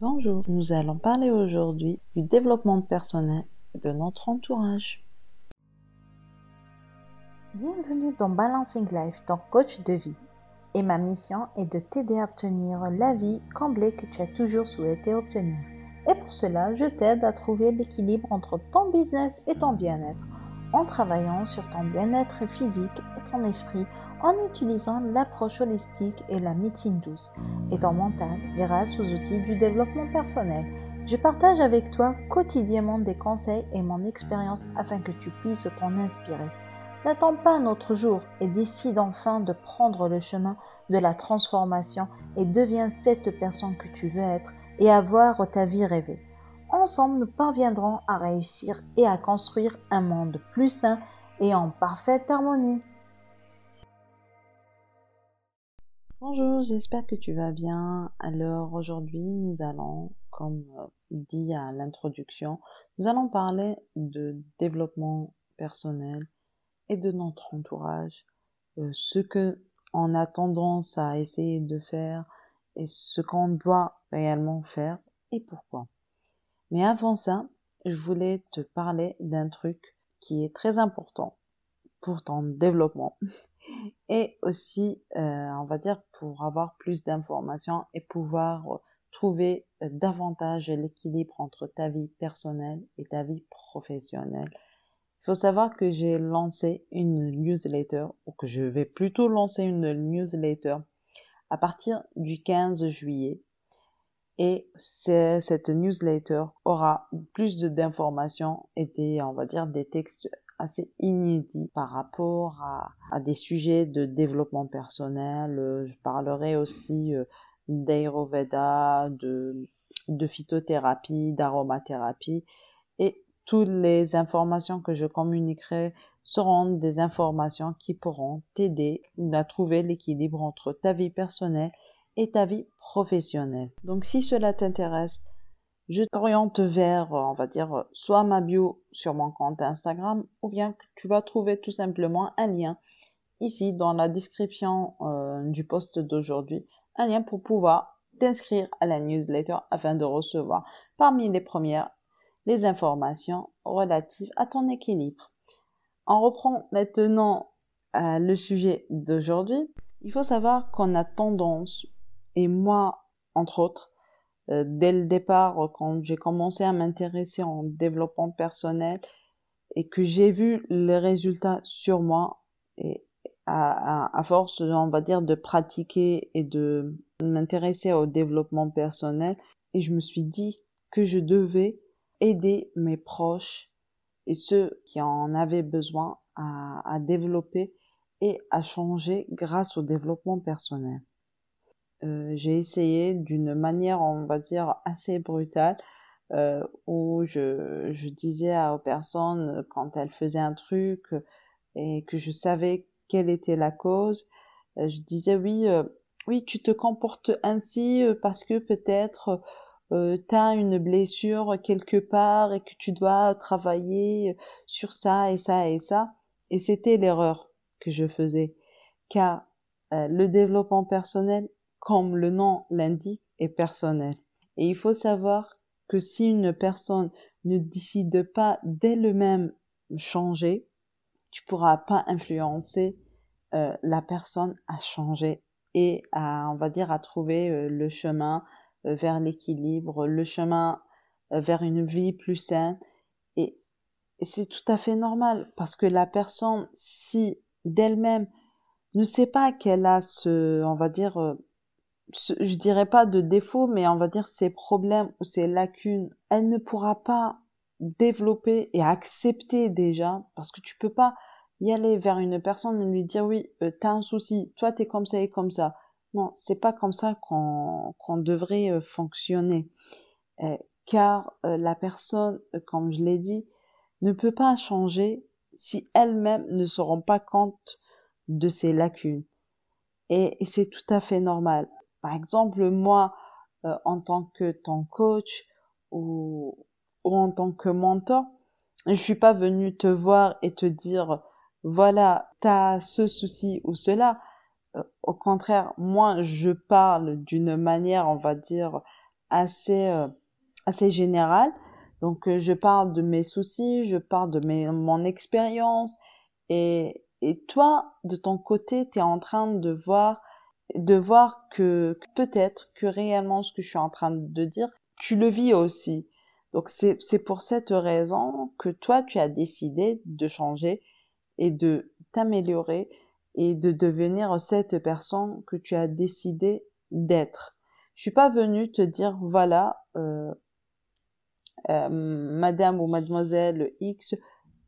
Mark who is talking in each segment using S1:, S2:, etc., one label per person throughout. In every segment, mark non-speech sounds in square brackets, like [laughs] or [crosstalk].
S1: Bonjour, nous allons parler aujourd'hui du développement personnel de notre entourage.
S2: Bienvenue dans Balancing Life, ton coach de vie. Et ma mission est de t'aider à obtenir la vie comblée que tu as toujours souhaité obtenir. Et pour cela, je t'aide à trouver l'équilibre entre ton business et ton bien-être en travaillant sur ton bien-être physique et ton esprit en utilisant l'approche holistique et la médecine douce et ton mental grâce aux outils du développement personnel. Je partage avec toi quotidiennement des conseils et mon expérience afin que tu puisses t'en inspirer. N'attends pas un autre jour et décide enfin de prendre le chemin de la transformation et deviens cette personne que tu veux être et avoir ta vie rêvée. Ensemble, nous parviendrons à réussir et à construire un monde plus sain et en parfaite harmonie.
S1: Bonjour, j'espère que tu vas bien. Alors aujourd'hui, nous allons, comme euh, dit à l'introduction, nous allons parler de développement personnel et de notre entourage, euh, ce que on a tendance à essayer de faire et ce qu'on doit réellement faire et pourquoi. Mais avant ça, je voulais te parler d'un truc qui est très important pour ton développement [laughs] et aussi, euh, on va dire, pour avoir plus d'informations et pouvoir euh, trouver euh, davantage l'équilibre entre ta vie personnelle et ta vie professionnelle. Il faut savoir que j'ai lancé une newsletter, ou que je vais plutôt lancer une newsletter à partir du 15 juillet. Et cette newsletter aura plus d'informations et des, on va dire, des textes assez inédit par rapport à, des sujets de développement personnel. Euh, je parlerai aussi euh, d'Ayurveda, de, de phytothérapie, d'aromathérapie et toutes les informations que je communiquerai seront des informations qui pourront t'aider à trouver l'équilibre entre ta vie personnelle et ta vie professionnelle. Donc si cela t'intéresse, je t'oriente vers, euh, on va dire, soit ma bio sur mon compte Instagram, ou bien tu vas trouver tout simplement un lien ici dans la description euh, du post d'aujourd'hui, un lien pour pouvoir t'inscrire à la newsletter afin de recevoir parmi les premières les informations relatives à ton équilibre. On reprend maintenant euh, le sujet d'aujourd'hui. Il faut savoir qu'on a tendance, et moi entre autres, euh, dès le départ, quand j'ai commencé à m'intéresser en développement personnel et que j'ai vu les résultats sur moi et à, force, on va dire, de pratiquer et de m'intéresser au développement personnel, et je me suis dit que je devais aider mes proches et ceux qui en avaient besoin à développer et à changer grâce au développement personnel. Euh, j'ai essayé d'une manière, on va dire, assez brutale, euh, où je, je, disais aux personnes quand elles faisaient un truc et que je savais quelle était la cause, euh, je disais oui, oui, tu te comportes ainsi parce que peut-être euh, tu as une blessure quelque part et que tu dois travailler sur ça et ça et ça. Et c'était l'erreur que je faisais. Car le développement personnel comme le nom l'indique, est personnel. Et il faut savoir que si une personne ne décide pas d'elle-même changer, tu pourras pas influencer euh, la personne à changer et à, on va dire, à trouver euh, le chemin euh, vers l'équilibre, le chemin vers une vie plus saine. Et, et c'est tout à fait normal parce que la personne, si d'elle-même ne sait pas qu'elle a ce, on va dire, je dirais pas de défaut, mais on va dire ses problèmes ou ses lacunes, elle ne pourra pas développer et accepter déjà, parce que tu peux pas y aller vers une personne et lui dire oui, euh, tu as un souci, toi tu es comme ça et comme ça. Non, c'est pas comme ça qu'on devrait euh, fonctionner, euh, car la personne, comme je l'ai dit, ne peut pas changer si elle-même ne se rend pas compte de ses lacunes. et c'est tout à fait normal. Par exemple, moi, euh, en tant que ton coach ou, en tant que mentor, je suis pas venu te voir et te dire, voilà, tu as ce souci ou cela. Euh, au contraire, moi, je parle d'une manière, on va dire, assez, euh, assez général. Donc, je parle de mes soucis, je parle de mes, mon expérience. Et, et toi, de ton côté, tu es en train de voir, de voir que, peut-être que réellement ce que je suis en train de dire, tu le vis aussi. Donc, c'est, c'est pour cette raison que toi, tu as décidé de changer et de t'améliorer et de devenir cette personne que tu as décidé d'être. Je suis pas venue te dire voilà euh, euh, madame ou mademoiselle X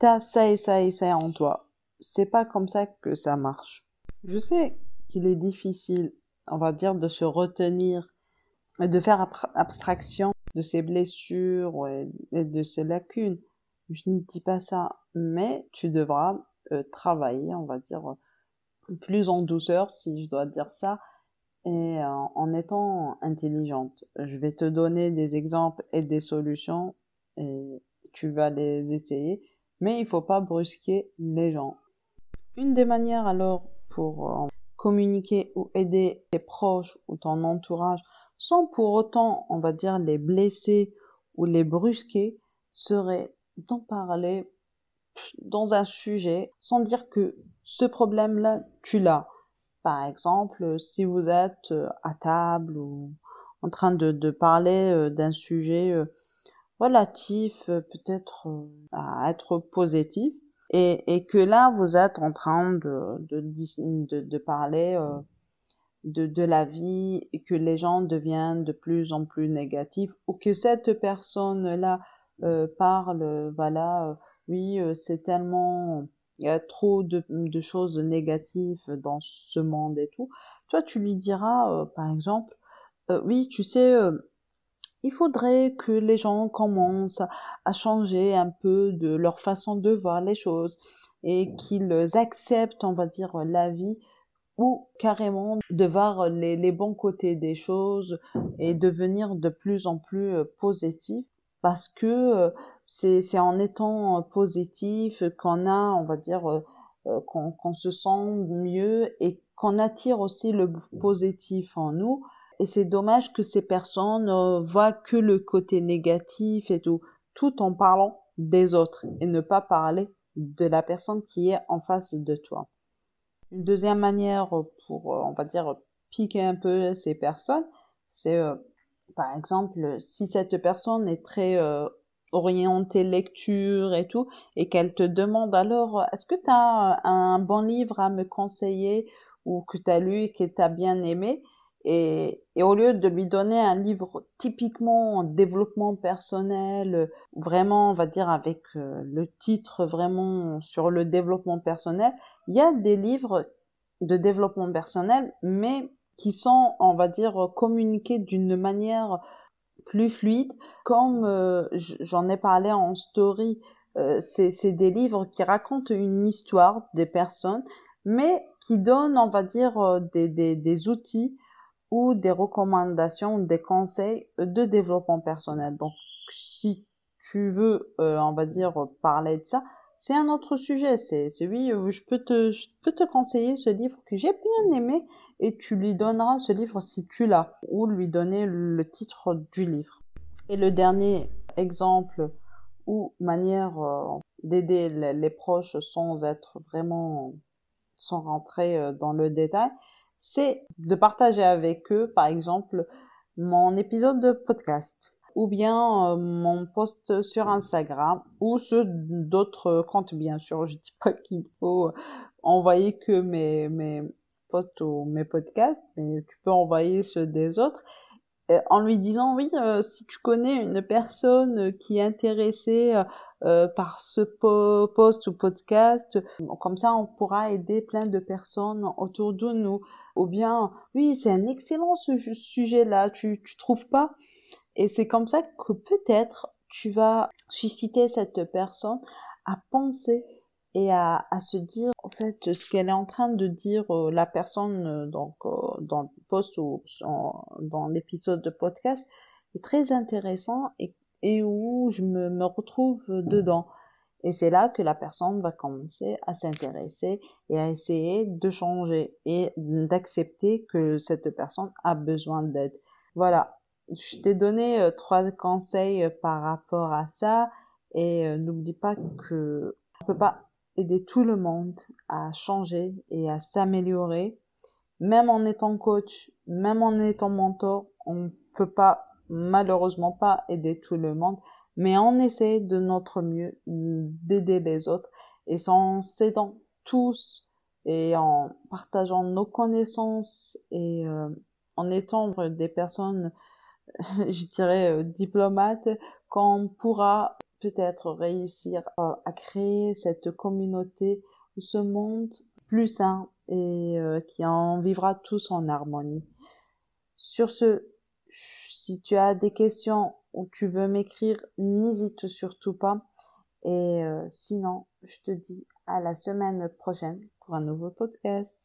S1: t'as ça et ça et ça en toi. C'est pas comme ça que ça marche. Je sais qu'il est difficile, on va dire, de se retenir, de faire abstraction de ses blessures et de ses lacunes. Je ne dis pas ça, mais tu devras euh, travailler, on va dire, plus en douceur, si je dois dire ça, et euh, en étant intelligente. Je vais te donner des exemples et des solutions et tu vas les essayer, mais il faut pas brusquer les gens. Une des manières alors pour euh, communiquer ou aider tes proches ou ton entourage sans pour autant, on va dire, les blesser ou les brusquer serait d'en parler dans un sujet sans dire que ce problème-là, tu l'as. Par exemple, si vous êtes euh, à table ou en train de, de parler euh, d'un sujet euh, relatif peut-être à être positif et, que là vous êtes en train de, parler de, de la vie et que les gens deviennent de plus en plus négatifs ou que cette personne là parle voilà oui c'est tellement il y a trop de, choses négatives dans ce monde et tout. Toi, tu lui diras, euh, par exemple, euh, oui, tu sais, euh, il faudrait que les gens commencent à changer un peu de leur façon de voir les choses et qu'ils acceptent, on va dire, la vie ou carrément de voir les, les bons côtés des choses et devenir de plus en plus positif parce que c'est en étant positif qu'on a, on va dire, qu'on se sent mieux et qu'on attire aussi le positif en nous. Et c'est dommage que ces personnes voient que le côté négatif et tout, tout en parlant des autres et ne pas parler de la personne qui est en face de toi. Une deuxième manière pour, on va dire, piquer un peu ces personnes, c'est par exemple, si cette personne est très euh, orientée lecture et tout, et qu'elle te demande alors, est-ce que tu as un bon livre à me conseiller ou que tu as lu et que tu as bien aimé? Et, et, au lieu de lui donner un livre typiquement en développement personnel, vraiment, on va dire avec euh, le titre vraiment sur le développement personnel, il y a des livres de développement personnel, mais qui sont, on va dire, communiqués d'une manière plus fluide. Comme euh, j'en ai parlé en story, euh, c'est des livres qui racontent une histoire des personnes, mais qui donnent, on va dire, euh, des, des, des outils ou des recommandations, des conseils de développement personnel. Donc, si tu veux, on va dire, parler de ça, c'est un autre sujet. C'est, c'est oui, euh, je peux te, je peux te conseiller ce livre que j'ai bien aimé et tu lui donneras ce livre si tu l'as ou lui donner le titre du livre. Et le dernier exemple ou manière euh, d'aider les, proches sans être vraiment, sans rentrer euh, dans le détail, c'est de partager avec eux, par exemple, mon épisode de podcast ou bien euh, mon post sur Instagram ou ceux d'autres comptes bien sûr. Je dis pas qu'il faut envoyer que mes mes posts ou mes podcasts, mais tu peux envoyer ceux des autres euh, en lui disant oui euh, si tu connais une personne qui est intéressée par ce post ou podcast comme ça on pourra aider plein de personnes autour de nous. Ou bien oui c'est un excellent ce sujet là tu tu trouves pas? Et c'est comme ça que peut-être tu vas susciter cette personne à penser et à, à, se dire en fait ce qu'elle est en train de dire euh, la personne euh, donc euh, dans le post ou dans l'épisode de podcast est très intéressant et, et où je me, me retrouve dedans. Et c'est là que la personne va commencer à s'intéresser et à essayer de changer et d'accepter que cette personne a besoin d'aide. Voilà. Je t'ai donné euh, trois conseils euh, par rapport à ça et euh, n'oublie pas que on peut pas aider tout le monde à changer et à s'améliorer. Même en étant coach, même en étant mentor, on peut pas malheureusement pas aider tout le monde, mais on essaie de notre mieux d'aider les autres et en s'aidant tous et en partageant nos connaissances et en étant des personnes [laughs] je dirais, euh, diplomate, qu'on pourra peut-être réussir à créer cette communauté ou ce monde plus sain et euh, qui en vivra tous en harmonie. Sur ce, si tu as des questions ou tu veux m'écrire, n'hésite surtout pas. Et euh, sinon, je te dis à la semaine prochaine pour un nouveau podcast.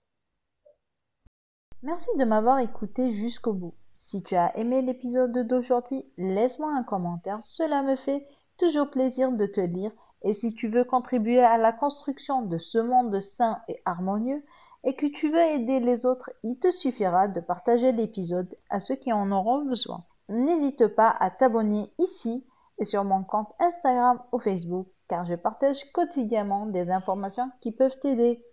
S2: Merci de m'avoir écouté jusqu'au bout. Si tu as aimé l'épisode d'aujourd'hui, laisse-moi un commentaire, cela me fait toujours plaisir de te lire. Et si tu veux contribuer à la construction de ce monde sain et harmonieux, et que tu veux aider les autres, il te suffira de partager l'épisode à ceux qui en auront besoin. N'hésite pas à t'abonner ici et sur mon compte Instagram ou Facebook car je partage quotidiennement des informations qui peuvent t'aider.